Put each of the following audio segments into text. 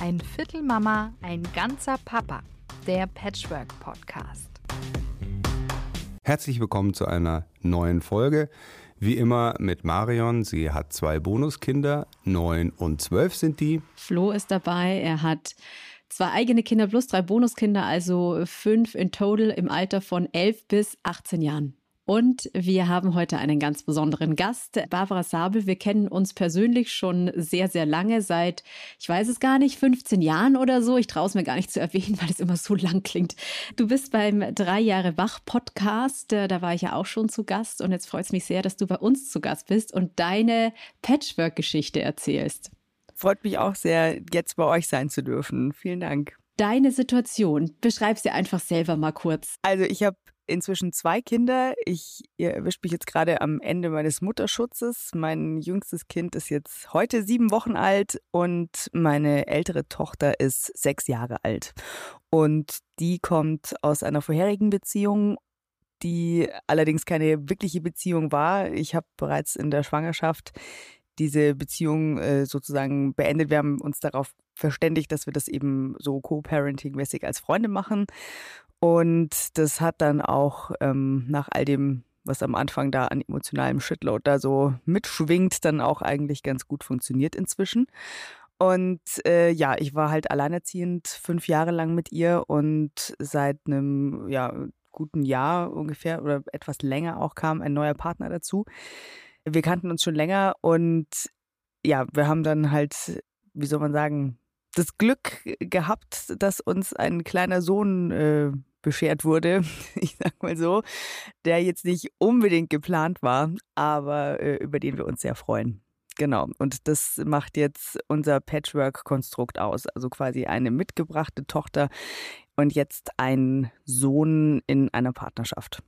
Ein Viertel Mama, ein ganzer Papa. Der Patchwork Podcast. Herzlich willkommen zu einer neuen Folge. Wie immer mit Marion. Sie hat zwei Bonuskinder. Neun und zwölf sind die. Flo ist dabei. Er hat zwei eigene Kinder plus drei Bonuskinder, also fünf in total im Alter von elf bis 18 Jahren. Und wir haben heute einen ganz besonderen Gast, Barbara Sabel. Wir kennen uns persönlich schon sehr, sehr lange, seit, ich weiß es gar nicht, 15 Jahren oder so. Ich traue es mir gar nicht zu erwähnen, weil es immer so lang klingt. Du bist beim Drei Jahre Wach Podcast. Äh, da war ich ja auch schon zu Gast. Und jetzt freut es mich sehr, dass du bei uns zu Gast bist und deine Patchwork-Geschichte erzählst. Freut mich auch sehr, jetzt bei euch sein zu dürfen. Vielen Dank. Deine Situation, beschreib sie einfach selber mal kurz. Also ich habe inzwischen zwei Kinder. Ich, ihr erwischt mich jetzt gerade am Ende meines Mutterschutzes. Mein jüngstes Kind ist jetzt heute sieben Wochen alt und meine ältere Tochter ist sechs Jahre alt. Und die kommt aus einer vorherigen Beziehung die allerdings keine wirkliche Beziehung war. Ich habe bereits in der Schwangerschaft diese Beziehung äh, sozusagen beendet. Wir haben uns darauf verständigt, dass wir das eben so co-parenting-mäßig als Freunde machen. Und das hat dann auch ähm, nach all dem, was am Anfang da an emotionalem Shitload da so mitschwingt, dann auch eigentlich ganz gut funktioniert inzwischen. Und äh, ja, ich war halt alleinerziehend fünf Jahre lang mit ihr und seit einem ja, guten Jahr ungefähr oder etwas länger auch kam ein neuer Partner dazu. Wir kannten uns schon länger und ja, wir haben dann halt, wie soll man sagen, das Glück gehabt, dass uns ein kleiner Sohn äh, beschert wurde, ich sag mal so, der jetzt nicht unbedingt geplant war, aber äh, über den wir uns sehr freuen. Genau. Und das macht jetzt unser Patchwork-Konstrukt aus. Also quasi eine mitgebrachte Tochter und jetzt ein Sohn in einer Partnerschaft.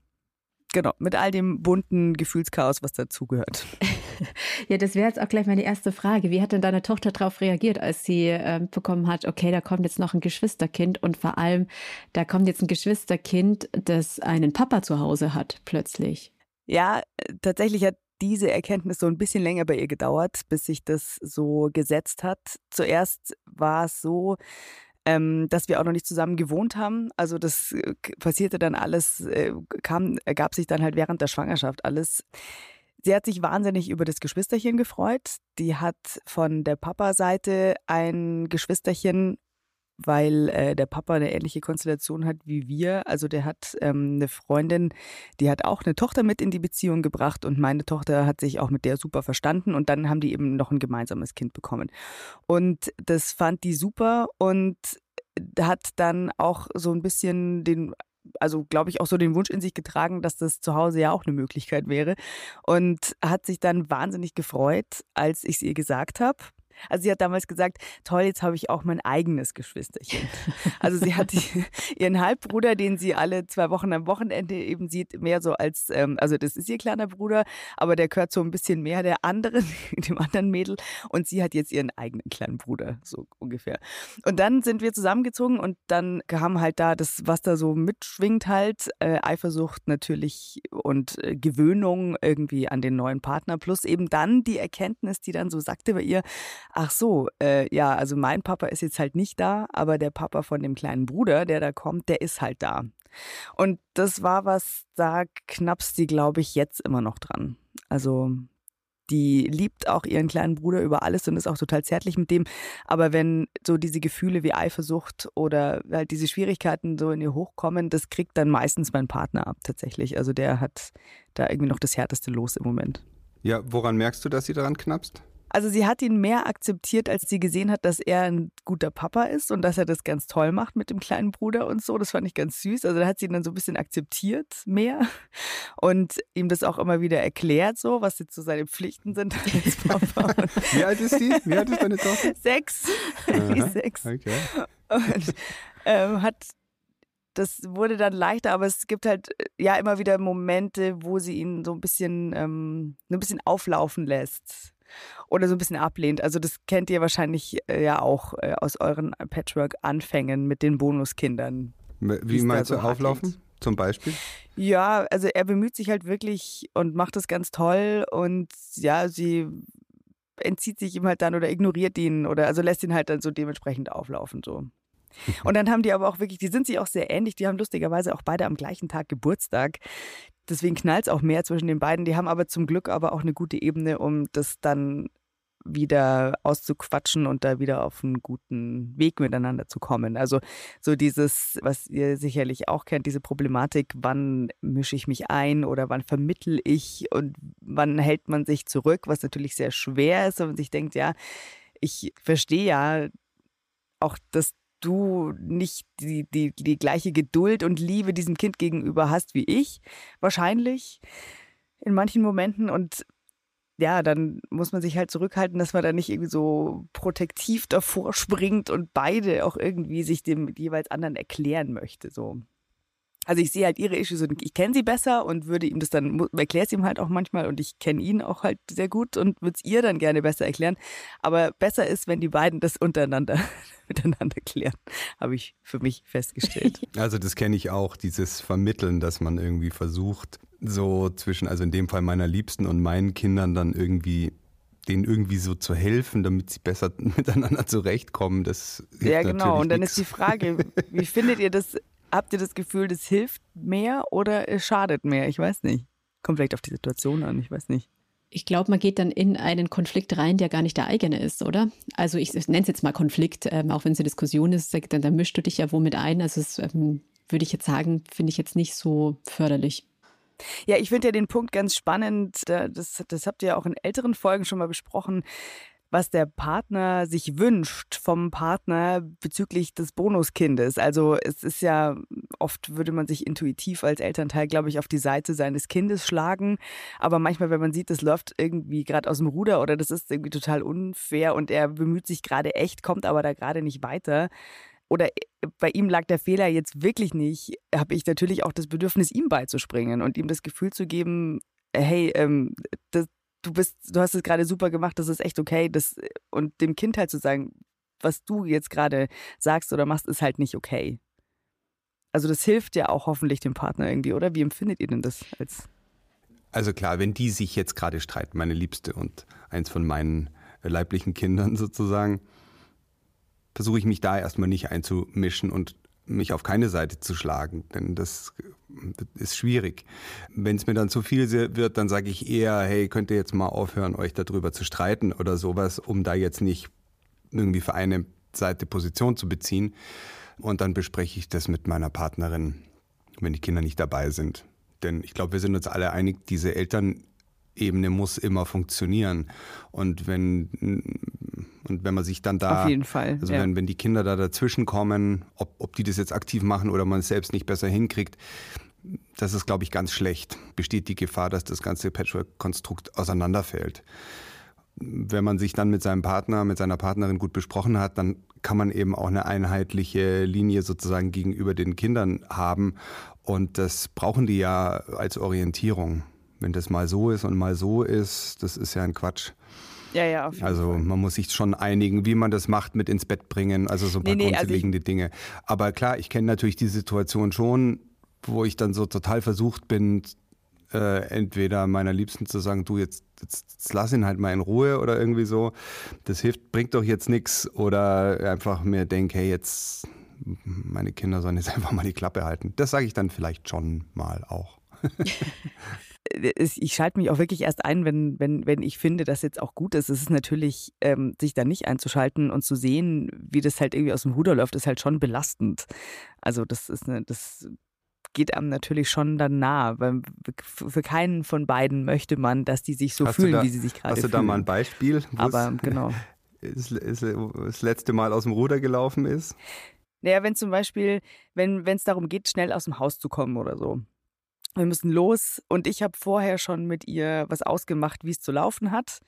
Genau, mit all dem bunten Gefühlschaos, was dazugehört. ja, das wäre jetzt auch gleich meine erste Frage. Wie hat denn deine Tochter darauf reagiert, als sie äh, bekommen hat, okay, da kommt jetzt noch ein Geschwisterkind und vor allem, da kommt jetzt ein Geschwisterkind, das einen Papa zu Hause hat, plötzlich? Ja, tatsächlich hat diese Erkenntnis so ein bisschen länger bei ihr gedauert, bis sich das so gesetzt hat. Zuerst war es so, ähm, dass wir auch noch nicht zusammen gewohnt haben. Also das äh, passierte dann alles, äh, kam, ergab sich dann halt während der Schwangerschaft alles. Sie hat sich wahnsinnig über das Geschwisterchen gefreut. Die hat von der Papa-Seite ein Geschwisterchen weil äh, der Papa eine ähnliche Konstellation hat wie wir. Also der hat ähm, eine Freundin, die hat auch eine Tochter mit in die Beziehung gebracht und meine Tochter hat sich auch mit der super verstanden und dann haben die eben noch ein gemeinsames Kind bekommen. Und das fand die super und hat dann auch so ein bisschen den also glaube ich auch so den Wunsch in sich getragen, dass das zu Hause ja auch eine Möglichkeit wäre. Und hat sich dann wahnsinnig gefreut, als ich es ihr gesagt habe also sie hat damals gesagt, toll, jetzt habe ich auch mein eigenes Geschwisterchen. Also sie hat ihren Halbbruder, den sie alle zwei Wochen am Wochenende eben sieht, mehr so als, ähm, also das ist ihr kleiner Bruder, aber der gehört so ein bisschen mehr der anderen, dem anderen Mädel. Und sie hat jetzt ihren eigenen kleinen Bruder, so ungefähr. Und dann sind wir zusammengezogen und dann kam halt da das, was da so mitschwingt halt, äh, Eifersucht natürlich und äh, Gewöhnung irgendwie an den neuen Partner, plus eben dann die Erkenntnis, die dann so sagte bei ihr, ach so, äh, ja, also mein Papa ist jetzt halt nicht da, aber der Papa von dem kleinen Bruder, der da kommt, der ist halt da. Und das war was, da knappst sie, glaube ich, jetzt immer noch dran. Also die liebt auch ihren kleinen Bruder über alles und ist auch total zärtlich mit dem. Aber wenn so diese Gefühle wie Eifersucht oder halt diese Schwierigkeiten so in ihr hochkommen, das kriegt dann meistens mein Partner ab tatsächlich. Also der hat da irgendwie noch das härteste Los im Moment. Ja, woran merkst du, dass sie daran knappst? Also sie hat ihn mehr akzeptiert, als sie gesehen hat, dass er ein guter Papa ist und dass er das ganz toll macht mit dem kleinen Bruder und so. Das fand ich ganz süß. Also da hat sie ihn dann so ein bisschen akzeptiert mehr und ihm das auch immer wieder erklärt, so was jetzt so seine Pflichten sind als Papa. Wie alt ist sie? Wie alt ist deine Tochter? Sechs. Die sechs. Okay. Und ähm, hat das wurde dann leichter, aber es gibt halt äh, ja immer wieder Momente, wo sie ihn so ein bisschen, ähm, ein bisschen auflaufen lässt oder so ein bisschen ablehnt. Also das kennt ihr wahrscheinlich äh, ja auch äh, aus euren Patchwork-Anfängen mit den Bonuskindern. Wie meinst du so auflaufen? Zum Beispiel? Ja, also er bemüht sich halt wirklich und macht das ganz toll und ja, sie entzieht sich ihm halt dann oder ignoriert ihn oder also lässt ihn halt dann so dementsprechend auflaufen so. Und dann haben die aber auch wirklich, die sind sich auch sehr ähnlich, die haben lustigerweise auch beide am gleichen Tag Geburtstag. Deswegen knallt es auch mehr zwischen den beiden. Die haben aber zum Glück aber auch eine gute Ebene, um das dann wieder auszuquatschen und da wieder auf einen guten Weg miteinander zu kommen. Also so dieses, was ihr sicherlich auch kennt, diese Problematik, wann mische ich mich ein oder wann vermittel ich und wann hält man sich zurück, was natürlich sehr schwer ist, wenn man sich denkt, ja, ich verstehe ja auch, dass du nicht die, die, die gleiche Geduld und Liebe diesem Kind gegenüber hast wie ich, wahrscheinlich in manchen Momenten und ja, dann muss man sich halt zurückhalten, dass man da nicht irgendwie so protektiv davor springt und beide auch irgendwie sich dem jeweils anderen erklären möchte. So. Also ich sehe halt ihre Issues und ich kenne sie besser und würde ihm das dann, erkläre es ihm halt auch manchmal und ich kenne ihn auch halt sehr gut und würde es ihr dann gerne besser erklären. Aber besser ist, wenn die beiden das untereinander miteinander klären, habe ich für mich festgestellt. Also das kenne ich auch, dieses Vermitteln, dass man irgendwie versucht, so zwischen, also in dem Fall meiner Liebsten und meinen Kindern dann irgendwie denen irgendwie so zu helfen, damit sie besser miteinander zurechtkommen. Das ja, genau. Und dann nix. ist die Frage, wie findet ihr das? Habt ihr das Gefühl, das hilft mehr oder es schadet mehr? Ich weiß nicht. Kommt vielleicht auf die Situation an, ich weiß nicht. Ich glaube, man geht dann in einen Konflikt rein, der gar nicht der eigene ist, oder? Also ich, ich nenne es jetzt mal Konflikt, ähm, auch wenn es eine Diskussion ist, dann, dann mischst du dich ja womit ein. Also es ähm, würde ich jetzt sagen, finde ich jetzt nicht so förderlich. Ja, ich finde ja den Punkt ganz spannend. Das, das habt ihr ja auch in älteren Folgen schon mal besprochen was der Partner sich wünscht vom Partner bezüglich des Bonuskindes. Also es ist ja, oft würde man sich intuitiv als Elternteil, glaube ich, auf die Seite seines Kindes schlagen. Aber manchmal, wenn man sieht, das läuft irgendwie gerade aus dem Ruder oder das ist irgendwie total unfair und er bemüht sich gerade echt, kommt aber da gerade nicht weiter, oder äh, bei ihm lag der Fehler jetzt wirklich nicht, habe ich natürlich auch das Bedürfnis, ihm beizuspringen und ihm das Gefühl zu geben, hey, ähm, das, du bist, du hast es gerade super gemacht, das ist echt okay. Das, und dem Kind halt zu sagen, was du jetzt gerade sagst oder machst, ist halt nicht okay. Also das hilft ja auch hoffentlich dem Partner irgendwie, oder? Wie empfindet ihr denn das als? Also klar, wenn die sich jetzt gerade streiten, meine Liebste und eins von meinen leiblichen Kindern sozusagen, versuche ich mich da erstmal nicht einzumischen und mich auf keine Seite zu schlagen, denn das ist schwierig. Wenn es mir dann zu viel wird, dann sage ich eher, hey, könnt ihr jetzt mal aufhören, euch darüber zu streiten oder sowas, um da jetzt nicht irgendwie für eine Seite Position zu beziehen. Und dann bespreche ich das mit meiner Partnerin, wenn die Kinder nicht dabei sind. Denn ich glaube, wir sind uns alle einig, diese Eltern Ebene muss immer funktionieren. Und wenn, und wenn man sich dann da. Auf jeden Fall. Also ja. wenn, wenn die Kinder da dazwischen kommen, ob, ob die das jetzt aktiv machen oder man es selbst nicht besser hinkriegt, das ist, glaube ich, ganz schlecht. Besteht die Gefahr, dass das ganze Patchwork-Konstrukt auseinanderfällt. Wenn man sich dann mit seinem Partner, mit seiner Partnerin gut besprochen hat, dann kann man eben auch eine einheitliche Linie sozusagen gegenüber den Kindern haben. Und das brauchen die ja als Orientierung wenn das mal so ist und mal so ist, das ist ja ein Quatsch. Ja, ja, auf jeden Also Fall. man muss sich schon einigen, wie man das macht mit ins Bett bringen, also so ein paar nee, nee, grundlegende also Dinge. Aber klar, ich kenne natürlich die Situation schon, wo ich dann so total versucht bin, äh, entweder meiner Liebsten zu sagen, du jetzt, jetzt, jetzt, lass ihn halt mal in Ruhe oder irgendwie so, das hilft, bringt doch jetzt nichts oder einfach mir denke, hey, jetzt meine Kinder sollen jetzt einfach mal die Klappe halten. Das sage ich dann vielleicht schon mal auch. ich schalte mich auch wirklich erst ein, wenn, wenn, wenn ich finde, dass jetzt auch gut ist. Es ist natürlich, ähm, sich da nicht einzuschalten und zu sehen, wie das halt irgendwie aus dem Ruder läuft, ist halt schon belastend. Also das ist eine, das geht einem natürlich schon dann nah, weil für keinen von beiden möchte man, dass die sich so hast fühlen, da, wie sie sich gerade fühlen. Hast du da mal ein Beispiel? Aber genau. Ist, ist, das letzte Mal aus dem Ruder gelaufen ist? Naja, wenn zum Beispiel, wenn es darum geht, schnell aus dem Haus zu kommen oder so wir müssen los und ich habe vorher schon mit ihr was ausgemacht, wie es zu laufen hat.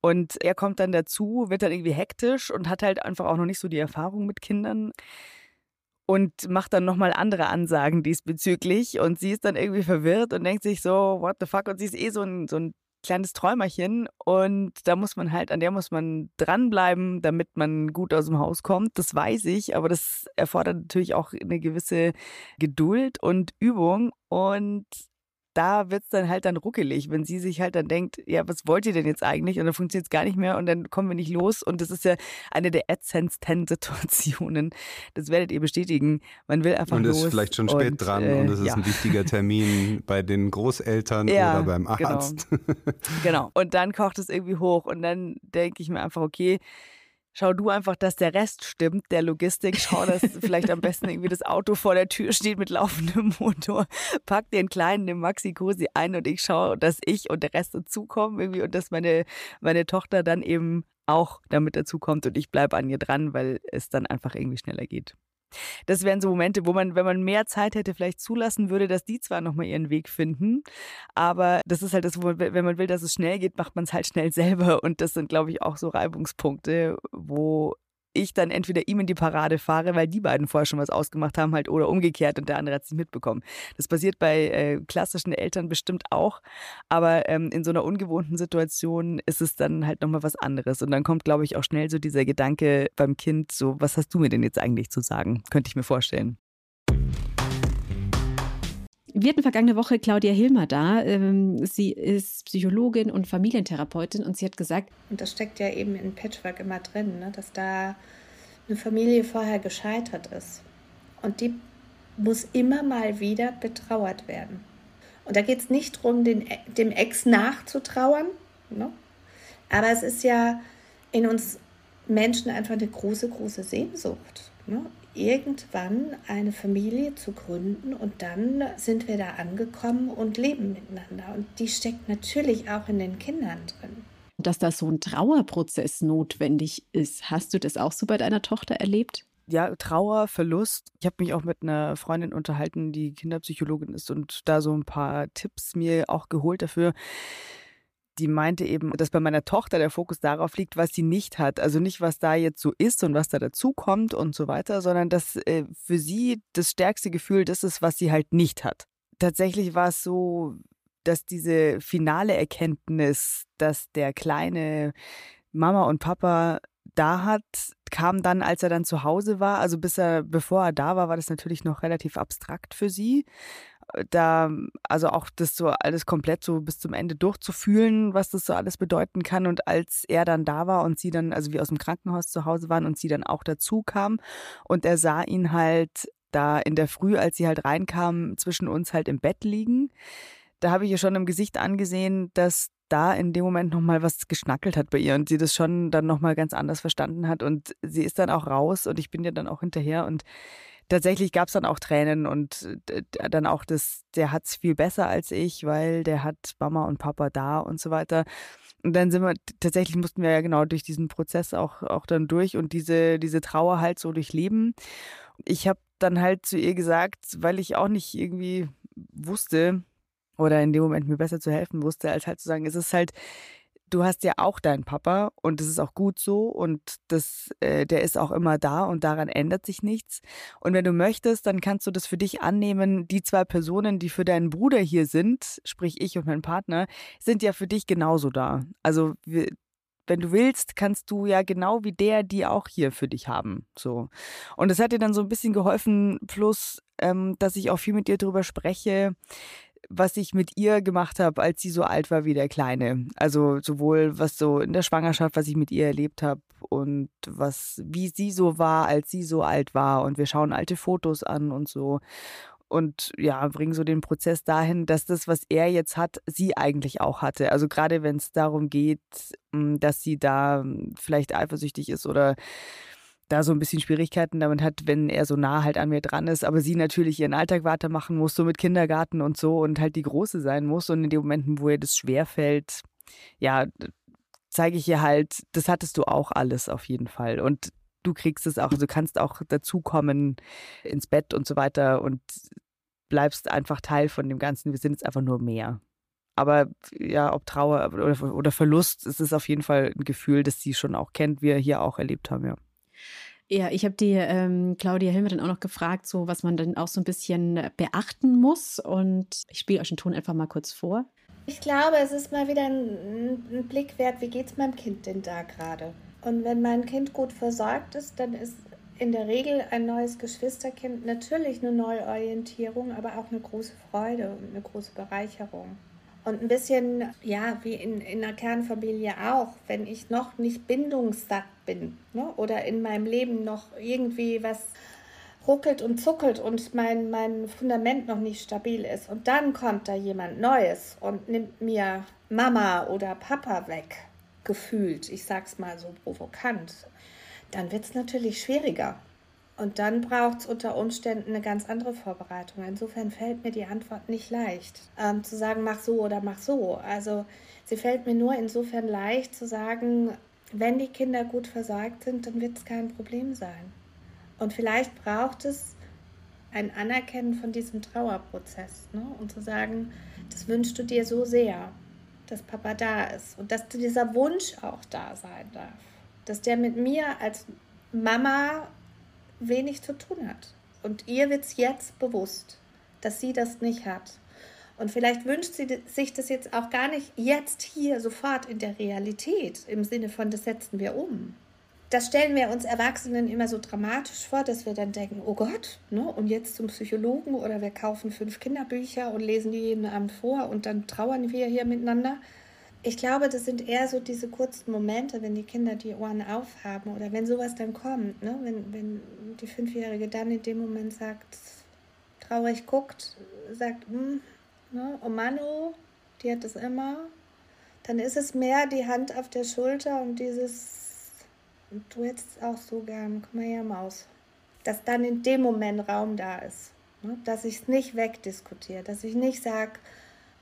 Und er kommt dann dazu, wird dann irgendwie hektisch und hat halt einfach auch noch nicht so die Erfahrung mit Kindern und macht dann nochmal andere Ansagen diesbezüglich. Und sie ist dann irgendwie verwirrt und denkt sich so, what the fuck? Und sie ist eh so ein, so ein kleines Träumerchen und da muss man halt, an der muss man dranbleiben, damit man gut aus dem Haus kommt. Das weiß ich, aber das erfordert natürlich auch eine gewisse Geduld und Übung und da wird es dann halt dann ruckelig, wenn sie sich halt dann denkt, ja, was wollt ihr denn jetzt eigentlich? Und dann funktioniert es gar nicht mehr und dann kommen wir nicht los. Und das ist ja eine der ätzendsten Situationen. Das werdet ihr bestätigen. Man will einfach und los. Und ist vielleicht schon spät und, dran äh, und es ist ja. ein wichtiger Termin bei den Großeltern ja, oder beim genau. Arzt. Genau. genau. Und dann kocht es irgendwie hoch und dann denke ich mir einfach, okay, Schau du einfach, dass der Rest stimmt, der Logistik. Schau, dass vielleicht am besten irgendwie das Auto vor der Tür steht mit laufendem Motor. Pack den Kleinen, den Maxi Cosi ein und ich schaue, dass ich und der Rest dazukommen irgendwie und dass meine, meine Tochter dann eben auch damit dazukommt und ich bleibe an ihr dran, weil es dann einfach irgendwie schneller geht. Das wären so Momente, wo man, wenn man mehr Zeit hätte, vielleicht zulassen würde, dass die zwar nochmal ihren Weg finden, aber das ist halt das, man, wenn man will, dass es schnell geht, macht man es halt schnell selber. Und das sind, glaube ich, auch so Reibungspunkte, wo ich dann entweder ihm in die Parade fahre, weil die beiden vorher schon was ausgemacht haben, halt oder umgekehrt und der andere hat es nicht mitbekommen. Das passiert bei äh, klassischen Eltern bestimmt auch, aber ähm, in so einer ungewohnten Situation ist es dann halt nochmal was anderes. Und dann kommt, glaube ich, auch schnell so dieser Gedanke beim Kind, so, was hast du mir denn jetzt eigentlich zu sagen? Könnte ich mir vorstellen. Wir hatten vergangene Woche Claudia Hilmer da. Ähm, sie ist Psychologin und Familientherapeutin und sie hat gesagt. Und das steckt ja eben in Patchwork immer drin, ne? dass da eine Familie vorher gescheitert ist. Und die muss immer mal wieder betrauert werden. Und da geht es nicht darum, dem Ex nachzutrauern, ne? aber es ist ja in uns Menschen einfach eine große, große Sehnsucht. Ne? Irgendwann eine Familie zu gründen und dann sind wir da angekommen und leben miteinander. Und die steckt natürlich auch in den Kindern drin. Dass da so ein Trauerprozess notwendig ist. Hast du das auch so bei deiner Tochter erlebt? ja, Trauer, Verlust. Ich habe mich auch mit einer Freundin unterhalten, die Kinderpsychologin ist und da so ein paar Tipps mir auch geholt dafür die meinte eben, dass bei meiner Tochter der Fokus darauf liegt, was sie nicht hat. Also nicht, was da jetzt so ist und was da dazukommt und so weiter, sondern dass äh, für sie das stärkste Gefühl das ist, was sie halt nicht hat. Tatsächlich war es so, dass diese finale Erkenntnis, dass der kleine Mama und Papa da hat, kam dann, als er dann zu Hause war. Also bis er, bevor er da war, war das natürlich noch relativ abstrakt für sie da, also auch das so alles komplett so bis zum Ende durchzufühlen, was das so alles bedeuten kann. Und als er dann da war und sie dann, also wir aus dem Krankenhaus zu Hause waren und sie dann auch dazu kam und er sah ihn halt da in der Früh, als sie halt reinkam, zwischen uns halt im Bett liegen, da habe ich ihr schon im Gesicht angesehen, dass da in dem Moment nochmal was geschnackelt hat bei ihr und sie das schon dann nochmal ganz anders verstanden hat. Und sie ist dann auch raus und ich bin ja dann auch hinterher und tatsächlich gab es dann auch Tränen und äh, dann auch das, der hat es viel besser als ich, weil der hat Mama und Papa da und so weiter. Und dann sind wir, tatsächlich mussten wir ja genau durch diesen Prozess auch, auch dann durch und diese, diese Trauer halt so durchleben. Ich habe dann halt zu ihr gesagt, weil ich auch nicht irgendwie wusste oder in dem Moment mir besser zu helfen wusste, als halt zu sagen, es ist halt du hast ja auch deinen Papa und das ist auch gut so und das, äh, der ist auch immer da und daran ändert sich nichts. Und wenn du möchtest, dann kannst du das für dich annehmen. Die zwei Personen, die für deinen Bruder hier sind, sprich ich und mein Partner, sind ja für dich genauso da. Also wir, wenn du willst, kannst du ja genau wie der die auch hier für dich haben. So. Und das hat dir dann so ein bisschen geholfen, plus, ähm, dass ich auch viel mit dir darüber spreche, was ich mit ihr gemacht habe, als sie so alt war wie der Kleine. Also sowohl was so in der Schwangerschaft, was ich mit ihr erlebt habe und was, wie sie so war, als sie so alt war. Und wir schauen alte Fotos an und so. Und ja, bringen so den Prozess dahin, dass das, was er jetzt hat, sie eigentlich auch hatte. Also gerade wenn es darum geht, hm, dass sie da hm, vielleicht eifersüchtig ist oder da so ein bisschen Schwierigkeiten damit hat, wenn er so nah halt an mir dran ist, aber sie natürlich ihren Alltag weitermachen muss, so mit Kindergarten und so und halt die Große sein muss. Und in den Momenten, wo ihr das schwerfällt, ja, zeige ich ihr halt, das hattest du auch alles auf jeden Fall. Und du kriegst es auch, du kannst auch dazukommen ins Bett und so weiter und bleibst einfach Teil von dem Ganzen. Wir sind jetzt einfach nur mehr. Aber ja, ob Trauer oder, oder Verlust, es ist auf jeden Fall ein Gefühl, das sie schon auch kennt, wir hier auch erlebt haben, ja. Ja, ich habe die ähm, Claudia Hilmer dann auch noch gefragt, so was man dann auch so ein bisschen beachten muss. Und ich spiele euch den Ton einfach mal kurz vor. Ich glaube, es ist mal wieder ein, ein Blick wert, wie geht es meinem Kind denn da gerade? Und wenn mein Kind gut versorgt ist, dann ist in der Regel ein neues Geschwisterkind natürlich eine Neuorientierung, aber auch eine große Freude und eine große Bereicherung. Und ein bisschen, ja, wie in, in einer Kernfamilie auch, wenn ich noch nicht bindungssatt bin ne? oder in meinem Leben noch irgendwie was ruckelt und zuckelt und mein, mein Fundament noch nicht stabil ist. Und dann kommt da jemand Neues und nimmt mir Mama oder Papa weg, gefühlt, ich sag's mal so provokant dann wird es natürlich schwieriger. Und dann braucht es unter Umständen eine ganz andere Vorbereitung. Insofern fällt mir die Antwort nicht leicht, ähm, zu sagen, mach so oder mach so. Also sie fällt mir nur insofern leicht zu sagen, wenn die Kinder gut versorgt sind, dann wird es kein Problem sein. Und vielleicht braucht es ein Anerkennen von diesem Trauerprozess ne? und zu sagen, das wünschst du dir so sehr, dass Papa da ist und dass dieser Wunsch auch da sein darf dass der mit mir als Mama wenig zu tun hat. Und ihr wird es jetzt bewusst, dass sie das nicht hat. Und vielleicht wünscht sie sich das jetzt auch gar nicht jetzt hier sofort in der Realität, im Sinne von, das setzen wir um. Das stellen wir uns Erwachsenen immer so dramatisch vor, dass wir dann denken, oh Gott, ne, und jetzt zum Psychologen oder wir kaufen fünf Kinderbücher und lesen die jeden Abend vor und dann trauern wir hier miteinander. Ich glaube, das sind eher so diese kurzen Momente, wenn die Kinder die Ohren aufhaben oder wenn sowas dann kommt, ne? wenn, wenn die Fünfjährige dann in dem Moment sagt, traurig guckt, sagt, hm, ne? oh Manu, die hat das immer, dann ist es mehr die Hand auf der Schulter und dieses, du hättest es auch so gern, komm mal her, Maus. Dass dann in dem Moment Raum da ist, ne? dass ich es nicht wegdiskutiere, dass ich nicht sage,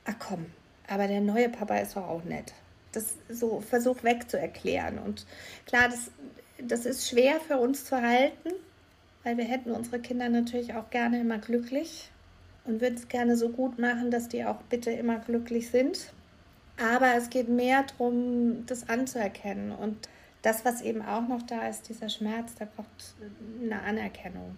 ach komm, aber der neue Papa ist doch auch nett. Das so versuch wegzuerklären. Und klar, das, das ist schwer für uns zu halten, weil wir hätten unsere Kinder natürlich auch gerne immer glücklich und würden es gerne so gut machen, dass die auch bitte immer glücklich sind. Aber es geht mehr darum, das anzuerkennen. Und das, was eben auch noch da ist, dieser Schmerz, da braucht eine Anerkennung.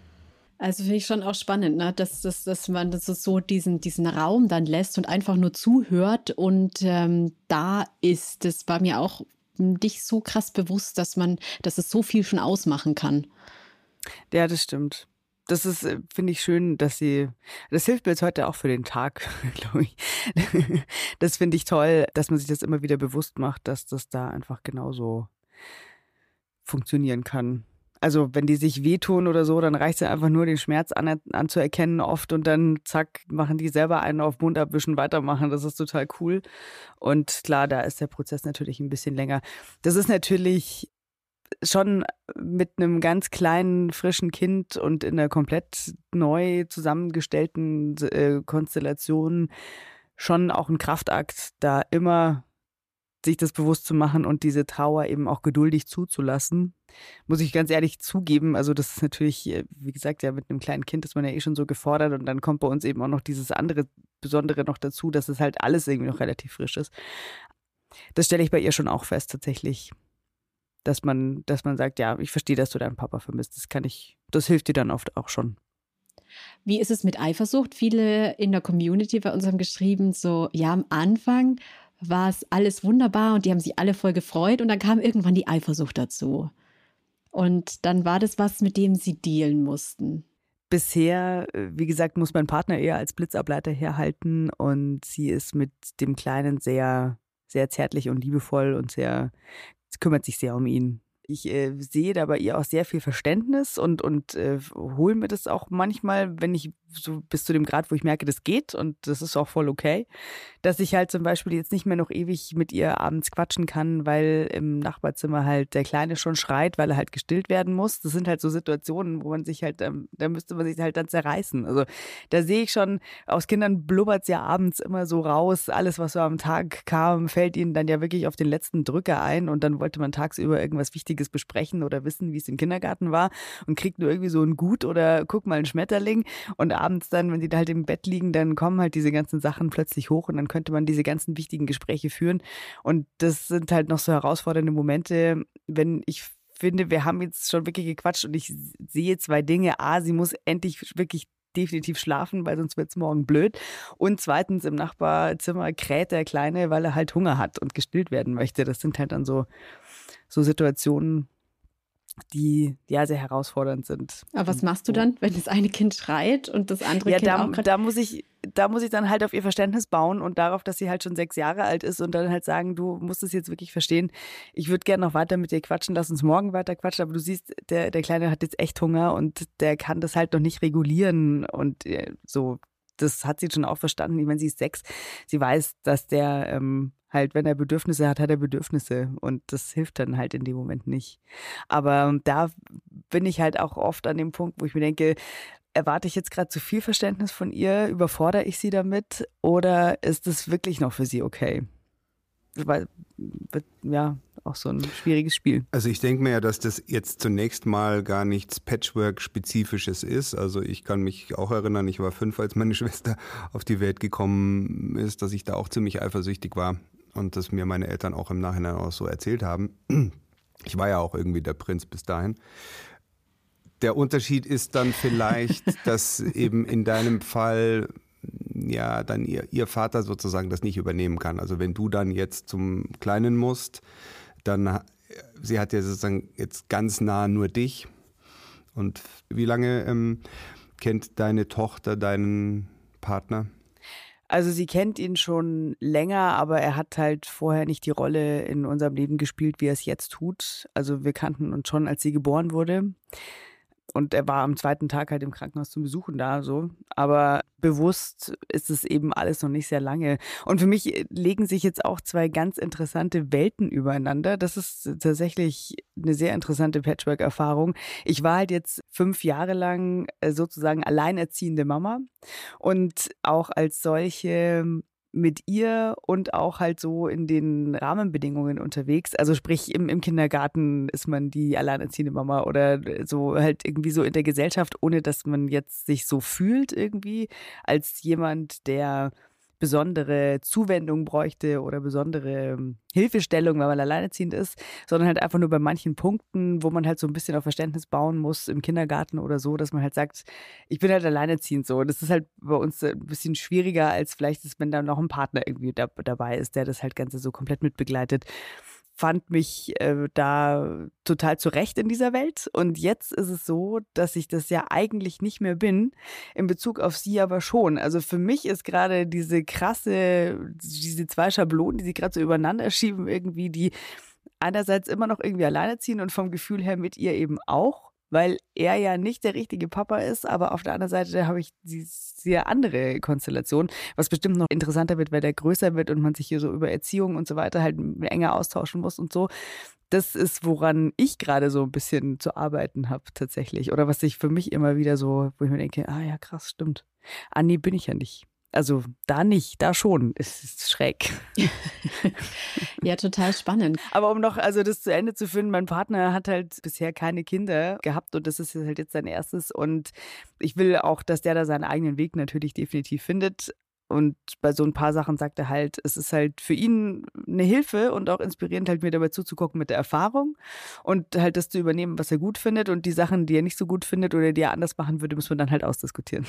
Also finde ich schon auch spannend, ne? dass, dass, dass man das so diesen, diesen Raum dann lässt und einfach nur zuhört. Und ähm, da ist es bei mir auch nicht so krass bewusst, dass man, dass es so viel schon ausmachen kann. Ja, das stimmt. Das ist, äh, finde ich schön, dass sie, das hilft mir jetzt heute auch für den Tag, glaube ich. Das finde ich toll, dass man sich das immer wieder bewusst macht, dass das da einfach genauso funktionieren kann. Also wenn die sich wehtun oder so, dann reicht es ja einfach nur, den Schmerz an, anzuerkennen oft und dann zack, machen die selber einen auf Mund abwischen, weitermachen. Das ist total cool. Und klar, da ist der Prozess natürlich ein bisschen länger. Das ist natürlich schon mit einem ganz kleinen, frischen Kind und in einer komplett neu zusammengestellten äh, Konstellation schon auch ein Kraftakt, da immer sich das bewusst zu machen und diese Trauer eben auch geduldig zuzulassen. Muss ich ganz ehrlich zugeben, also das ist natürlich, äh, wie gesagt, ja mit einem kleinen Kind ist man ja eh schon so gefordert und dann kommt bei uns eben auch noch dieses andere Besondere noch dazu, dass es halt alles irgendwie noch relativ frisch ist. Das stelle ich bei ihr schon auch fest tatsächlich, dass man, dass man sagt, ja, ich verstehe, dass du deinen Papa vermisst. Das kann ich, das hilft dir dann oft auch schon. Wie ist es mit Eifersucht? Viele in der Community bei uns haben geschrieben, so, ja, am Anfang war es alles wunderbar und die haben sich alle voll gefreut und dann kam irgendwann die Eifersucht dazu. Und dann war das was, mit dem sie dealen mussten. Bisher, äh, wie gesagt, muss mein Partner eher als Blitzableiter herhalten und sie ist mit dem Kleinen sehr, sehr zärtlich und liebevoll und sehr, sie kümmert sich sehr um ihn ich äh, sehe da bei ihr auch sehr viel Verständnis und, und äh, hole mir das auch manchmal, wenn ich so bis zu dem Grad, wo ich merke, das geht und das ist auch voll okay, dass ich halt zum Beispiel jetzt nicht mehr noch ewig mit ihr abends quatschen kann, weil im Nachbarzimmer halt der Kleine schon schreit, weil er halt gestillt werden muss. Das sind halt so Situationen, wo man sich halt, ähm, da müsste man sich halt dann zerreißen. Also da sehe ich schon, aus Kindern blubbert es ja abends immer so raus. Alles, was so am Tag kam, fällt ihnen dann ja wirklich auf den letzten Drücker ein und dann wollte man tagsüber irgendwas Wichtiges besprechen oder wissen, wie es im Kindergarten war und kriegt nur irgendwie so ein Gut oder guck mal ein Schmetterling und abends dann, wenn die da halt im Bett liegen, dann kommen halt diese ganzen Sachen plötzlich hoch und dann könnte man diese ganzen wichtigen Gespräche führen. Und das sind halt noch so herausfordernde Momente, wenn ich finde, wir haben jetzt schon wirklich gequatscht und ich sehe zwei Dinge. A, sie muss endlich wirklich definitiv schlafen, weil sonst wird es morgen blöd. Und zweitens im Nachbarzimmer kräht der Kleine, weil er halt Hunger hat und gestillt werden möchte. Das sind halt dann so, so Situationen, die ja sehr herausfordernd sind. Aber was machst du dann, wenn das eine Kind schreit und das andere ja, Kind da, auch da muss ich da muss ich dann halt auf ihr Verständnis bauen und darauf, dass sie halt schon sechs Jahre alt ist und dann halt sagen, du musst es jetzt wirklich verstehen. Ich würde gerne noch weiter mit dir quatschen, lass uns morgen weiter quatschen, aber du siehst, der, der Kleine hat jetzt echt Hunger und der kann das halt noch nicht regulieren und äh, so. Das hat sie schon auch verstanden. Ich meine, sie ist sechs. Sie weiß, dass der ähm, halt, wenn er Bedürfnisse hat, hat er Bedürfnisse und das hilft dann halt in dem Moment nicht. Aber da bin ich halt auch oft an dem Punkt, wo ich mir denke, erwarte ich jetzt gerade zu viel Verständnis von ihr? Überfordere ich sie damit? Oder ist es wirklich noch für sie okay? Weil, ja, auch so ein schwieriges Spiel. Also ich denke mir ja, dass das jetzt zunächst mal gar nichts Patchwork-spezifisches ist. Also ich kann mich auch erinnern, ich war fünf, als meine Schwester auf die Welt gekommen ist, dass ich da auch ziemlich eifersüchtig war und das mir meine Eltern auch im Nachhinein auch so erzählt haben. Ich war ja auch irgendwie der Prinz bis dahin. Der Unterschied ist dann vielleicht, dass eben in deinem Fall ja dann ihr, ihr Vater sozusagen das nicht übernehmen kann. Also wenn du dann jetzt zum Kleinen musst, dann sie hat ja sozusagen jetzt ganz nah nur dich. Und wie lange ähm, kennt deine Tochter deinen Partner? Also sie kennt ihn schon länger, aber er hat halt vorher nicht die Rolle in unserem Leben gespielt, wie er es jetzt tut. Also wir kannten uns schon, als sie geboren wurde und er war am zweiten Tag halt im Krankenhaus zum Besuchen da, so. Aber bewusst ist es eben alles noch nicht sehr lange. Und für mich äh, legen sich jetzt auch zwei ganz interessante Welten übereinander. Das ist tatsächlich eine sehr interessante Patchwork-Erfahrung. Ich war halt jetzt fünf Jahre lang äh, sozusagen alleinerziehende Mama und auch als solche mit ihr und auch halt so in den Rahmenbedingungen unterwegs. Also sprich, im, im Kindergarten ist man die alleinerziehende Mama oder so halt irgendwie so in der Gesellschaft, ohne dass man jetzt sich so fühlt irgendwie als jemand, der besondere Zuwendung bräuchte oder besondere ähm, Hilfestellung, weil man alleinerziehend ist, sondern halt einfach nur bei manchen Punkten, wo man halt so ein bisschen auf Verständnis bauen muss im Kindergarten oder so, dass man halt sagt, ich bin halt alleinerziehend so. Das ist halt bei uns ein bisschen schwieriger, als vielleicht ist, wenn da noch ein Partner irgendwie da, dabei ist, der das halt Ganze so komplett mitbegleitet fand mich äh, da total zurecht in dieser Welt. Und jetzt ist es so, dass ich das ja eigentlich nicht mehr bin, in Bezug auf sie aber schon. Also für mich ist gerade diese krasse, diese zwei Schablonen, die sie gerade so übereinander schieben, irgendwie, die einerseits immer noch irgendwie alleine ziehen und vom Gefühl her mit ihr eben auch weil er ja nicht der richtige Papa ist, aber auf der anderen Seite habe ich die sehr andere Konstellation, was bestimmt noch interessanter wird, weil der größer wird und man sich hier so über Erziehung und so weiter halt enger austauschen muss und so. Das ist, woran ich gerade so ein bisschen zu arbeiten habe tatsächlich. Oder was ich für mich immer wieder so, wo ich mir denke, ah ja, krass, stimmt. Ah, nee, bin ich ja nicht. Also da nicht, da schon. Es ist schräg. ja, total spannend. Aber um noch also das zu Ende zu führen, mein Partner hat halt bisher keine Kinder gehabt und das ist halt jetzt sein erstes. Und ich will auch, dass der da seinen eigenen Weg natürlich definitiv findet. Und bei so ein paar Sachen sagt er halt, es ist halt für ihn eine Hilfe und auch inspirierend, halt mir dabei zuzugucken mit der Erfahrung und halt das zu übernehmen, was er gut findet und die Sachen, die er nicht so gut findet oder die er anders machen würde, muss man dann halt ausdiskutieren.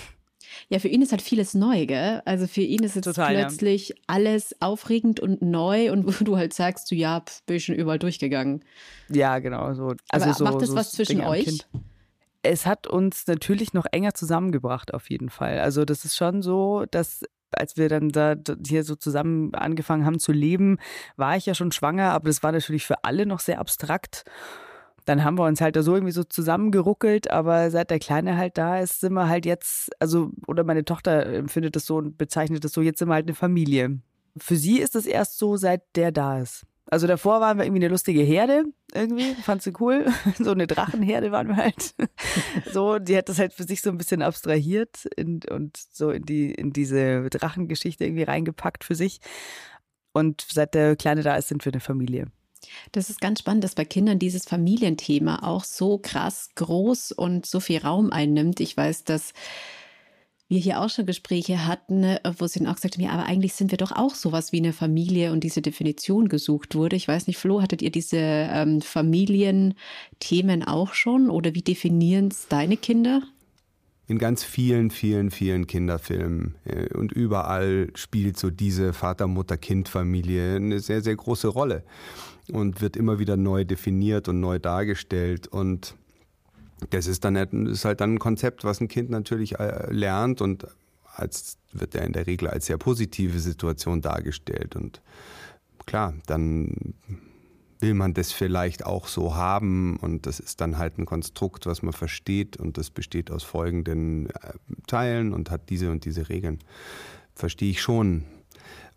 Ja, für ihn ist halt vieles neu, gell? Also für ihn ist jetzt Total, plötzlich ja. alles aufregend und neu und wo du halt sagst, du ja, bin ich schon überall durchgegangen. Ja, genau. So. Also Aber so, macht das so was zwischen euch? Es hat uns natürlich noch enger zusammengebracht, auf jeden Fall. Also das ist schon so, dass als wir dann da hier so zusammen angefangen haben zu leben, war ich ja schon schwanger, aber das war natürlich für alle noch sehr abstrakt dann haben wir uns halt da so irgendwie so zusammengeruckelt, aber seit der Kleine halt da ist, sind wir halt jetzt, also, oder meine Tochter empfindet das so und bezeichnet das so, jetzt sind wir halt eine Familie. Für sie ist das erst so, seit der da ist. Also davor waren wir irgendwie eine lustige Herde, irgendwie, fand sie cool. So eine Drachenherde waren wir halt. So, die hat das halt für sich so ein bisschen abstrahiert in, und so in die, in diese Drachengeschichte irgendwie reingepackt für sich. Und seit der Kleine da ist, sind wir eine Familie. Das ist ganz spannend, dass bei Kindern dieses Familienthema auch so krass groß und so viel Raum einnimmt. Ich weiß, dass wir hier auch schon Gespräche hatten, wo sie dann auch gesagt haben, ja, aber eigentlich sind wir doch auch sowas wie eine Familie und diese Definition gesucht wurde. Ich weiß nicht, Flo, hattet ihr diese ähm, Familienthemen auch schon oder wie definieren es deine Kinder? in ganz vielen, vielen, vielen Kinderfilmen äh, und überall spielt so diese Vater-Mutter-Kind-Familie eine sehr, sehr große Rolle. Und wird immer wieder neu definiert und neu dargestellt. Und das ist dann ist halt dann ein Konzept, was ein Kind natürlich äh, lernt und als wird er in der Regel als sehr positive Situation dargestellt. Und klar, dann will man das vielleicht auch so haben und das ist dann halt ein Konstrukt, was man versteht und das besteht aus folgenden äh, Teilen und hat diese und diese Regeln. Verstehe ich schon.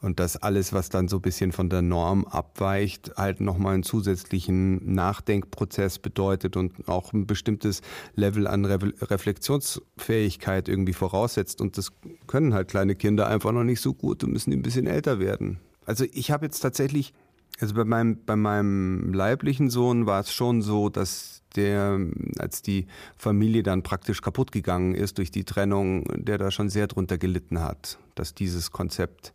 Und dass alles, was dann so ein bisschen von der Norm abweicht, halt nochmal einen zusätzlichen Nachdenkprozess bedeutet und auch ein bestimmtes Level an Re Reflexionsfähigkeit irgendwie voraussetzt. Und das können halt kleine Kinder einfach noch nicht so gut und müssen ein bisschen älter werden. Also ich habe jetzt tatsächlich also bei meinem, bei meinem leiblichen Sohn war es schon so, dass der, als die Familie dann praktisch kaputt gegangen ist durch die Trennung, der da schon sehr drunter gelitten hat, dass dieses Konzept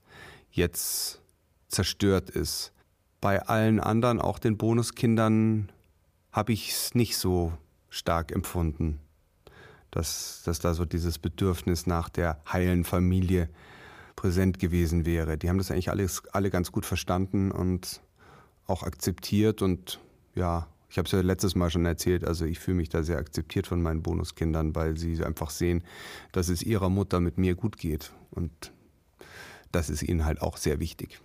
jetzt zerstört ist. Bei allen anderen, auch den Bonuskindern, habe ich es nicht so stark empfunden, dass, dass da so dieses Bedürfnis nach der heilen Familie präsent gewesen wäre. Die haben das eigentlich alles, alle ganz gut verstanden und auch akzeptiert und ja, ich habe es ja letztes Mal schon erzählt, also ich fühle mich da sehr akzeptiert von meinen Bonuskindern, weil sie einfach sehen, dass es ihrer Mutter mit mir gut geht und das ist ihnen halt auch sehr wichtig.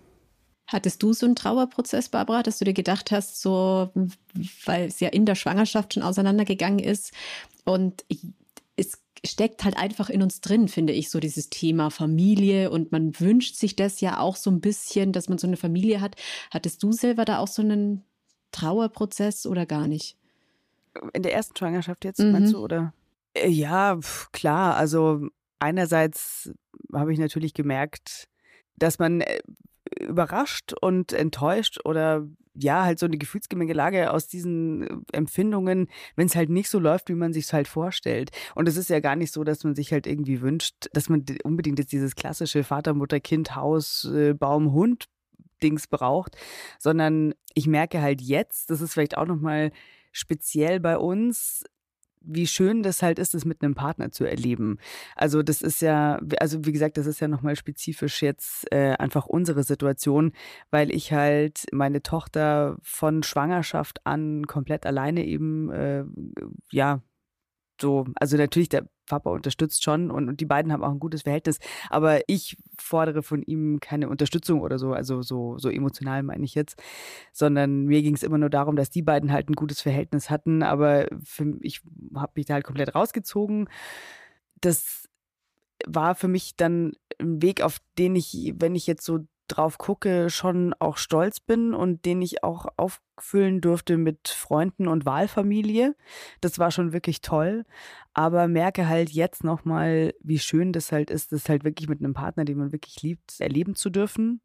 Hattest du so einen Trauerprozess, Barbara, dass du dir gedacht hast, so, weil es ja in der Schwangerschaft schon auseinandergegangen ist und es steckt halt einfach in uns drin, finde ich, so dieses Thema Familie und man wünscht sich das ja auch so ein bisschen, dass man so eine Familie hat. Hattest du selber da auch so einen Trauerprozess oder gar nicht? In der ersten Schwangerschaft jetzt, mhm. meinst du, oder? Äh, ja, klar. Also einerseits habe ich natürlich gemerkt, dass man äh, überrascht und enttäuscht oder ja, halt so eine Gefühlsgemengelage aus diesen äh, Empfindungen, wenn es halt nicht so läuft, wie man sich es halt vorstellt. Und es ist ja gar nicht so, dass man sich halt irgendwie wünscht, dass man unbedingt jetzt dieses klassische Vater, Mutter, Kind, Haus, äh, Baum, Hund Dings braucht, sondern ich merke halt jetzt, das ist vielleicht auch nochmal speziell bei uns, wie schön das halt ist, es mit einem Partner zu erleben. Also das ist ja, also wie gesagt, das ist ja nochmal spezifisch jetzt äh, einfach unsere Situation, weil ich halt meine Tochter von Schwangerschaft an komplett alleine eben, äh, ja, so, also natürlich, der Papa unterstützt schon und, und, die beiden haben auch ein gutes Verhältnis, aber ich fordere von ihm keine Unterstützung oder so, also so, so emotional meine ich jetzt, sondern mir ging es immer nur darum, dass die beiden halt ein gutes Verhältnis hatten, aber für, ich habe mich da halt komplett rausgezogen. Das war für mich dann ein Weg, auf den ich, wenn ich jetzt so drauf gucke, schon auch stolz bin und den ich auch auffüllen durfte mit Freunden und Wahlfamilie. Das war schon wirklich toll. Aber merke halt jetzt nochmal, wie schön das halt ist, das halt wirklich mit einem Partner, den man wirklich liebt, erleben zu dürfen.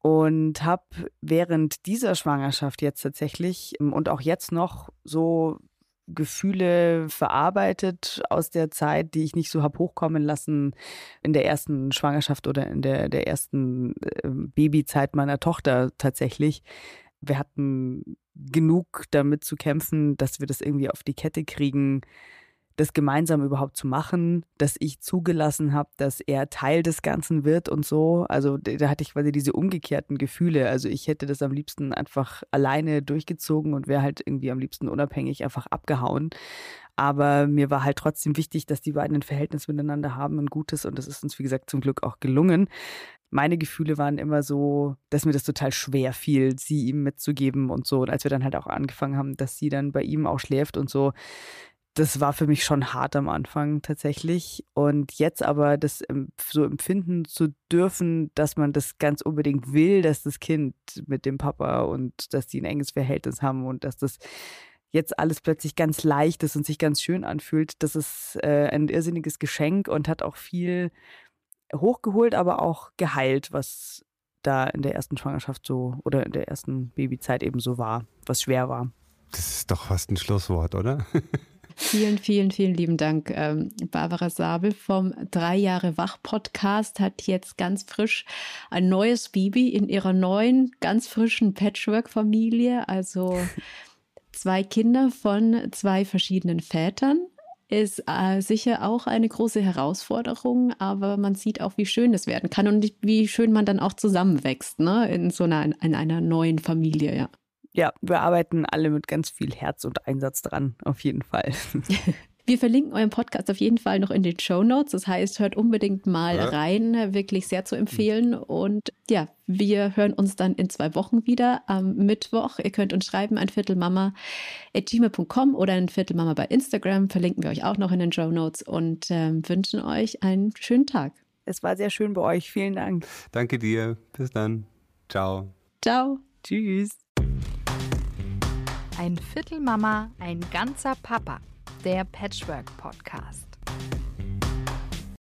Und habe während dieser Schwangerschaft jetzt tatsächlich und auch jetzt noch so Gefühle verarbeitet aus der Zeit, die ich nicht so habe hochkommen lassen in der ersten Schwangerschaft oder in der, der ersten äh, Babyzeit meiner Tochter tatsächlich. Wir hatten genug damit zu kämpfen, dass wir das irgendwie auf die Kette kriegen, das gemeinsam überhaupt zu machen, dass ich zugelassen habe, dass er Teil des Ganzen wird und so. Also da hatte ich quasi diese umgekehrten Gefühle. Also ich hätte das am liebsten einfach alleine durchgezogen und wäre halt irgendwie am liebsten unabhängig einfach abgehauen. Aber mir war halt trotzdem wichtig, dass die beiden ein Verhältnis miteinander haben, ein gutes. Und das ist uns, wie gesagt, zum Glück auch gelungen. Meine Gefühle waren immer so, dass mir das total schwer fiel, sie ihm mitzugeben und so. Und als wir dann halt auch angefangen haben, dass sie dann bei ihm auch schläft und so, das war für mich schon hart am Anfang tatsächlich. Und jetzt aber das so empfinden zu dürfen, dass man das ganz unbedingt will, dass das Kind mit dem Papa und dass die ein enges Verhältnis haben und dass das jetzt alles plötzlich ganz leicht ist und sich ganz schön anfühlt, das ist äh, ein irrsinniges Geschenk und hat auch viel hochgeholt, aber auch geheilt, was da in der ersten Schwangerschaft so oder in der ersten Babyzeit eben so war, was schwer war. Das ist doch fast ein Schlusswort, oder? Vielen, vielen, vielen lieben Dank. Ähm, Barbara Sabel vom Drei Jahre Wach Podcast hat jetzt ganz frisch ein neues Baby in ihrer neuen, ganz frischen Patchwork-Familie. Also zwei Kinder von zwei verschiedenen Vätern. Ist äh, sicher auch eine große Herausforderung, aber man sieht auch, wie schön es werden kann und wie schön man dann auch zusammenwächst, ne, in so einer, in einer neuen Familie, ja. Ja, wir arbeiten alle mit ganz viel Herz und Einsatz dran, auf jeden Fall. Wir verlinken euren Podcast auf jeden Fall noch in den Show Notes. Das heißt, hört unbedingt mal ja. rein. Wirklich sehr zu empfehlen. Und ja, wir hören uns dann in zwei Wochen wieder am Mittwoch. Ihr könnt uns schreiben an viertelmama.gmail.com oder an Viertelmama bei Instagram. Verlinken wir euch auch noch in den Show Notes und äh, wünschen euch einen schönen Tag. Es war sehr schön bei euch. Vielen Dank. Danke dir. Bis dann. Ciao. Ciao. Tschüss. Ein Viertelmama, ein ganzer Papa der Patchwork Podcast.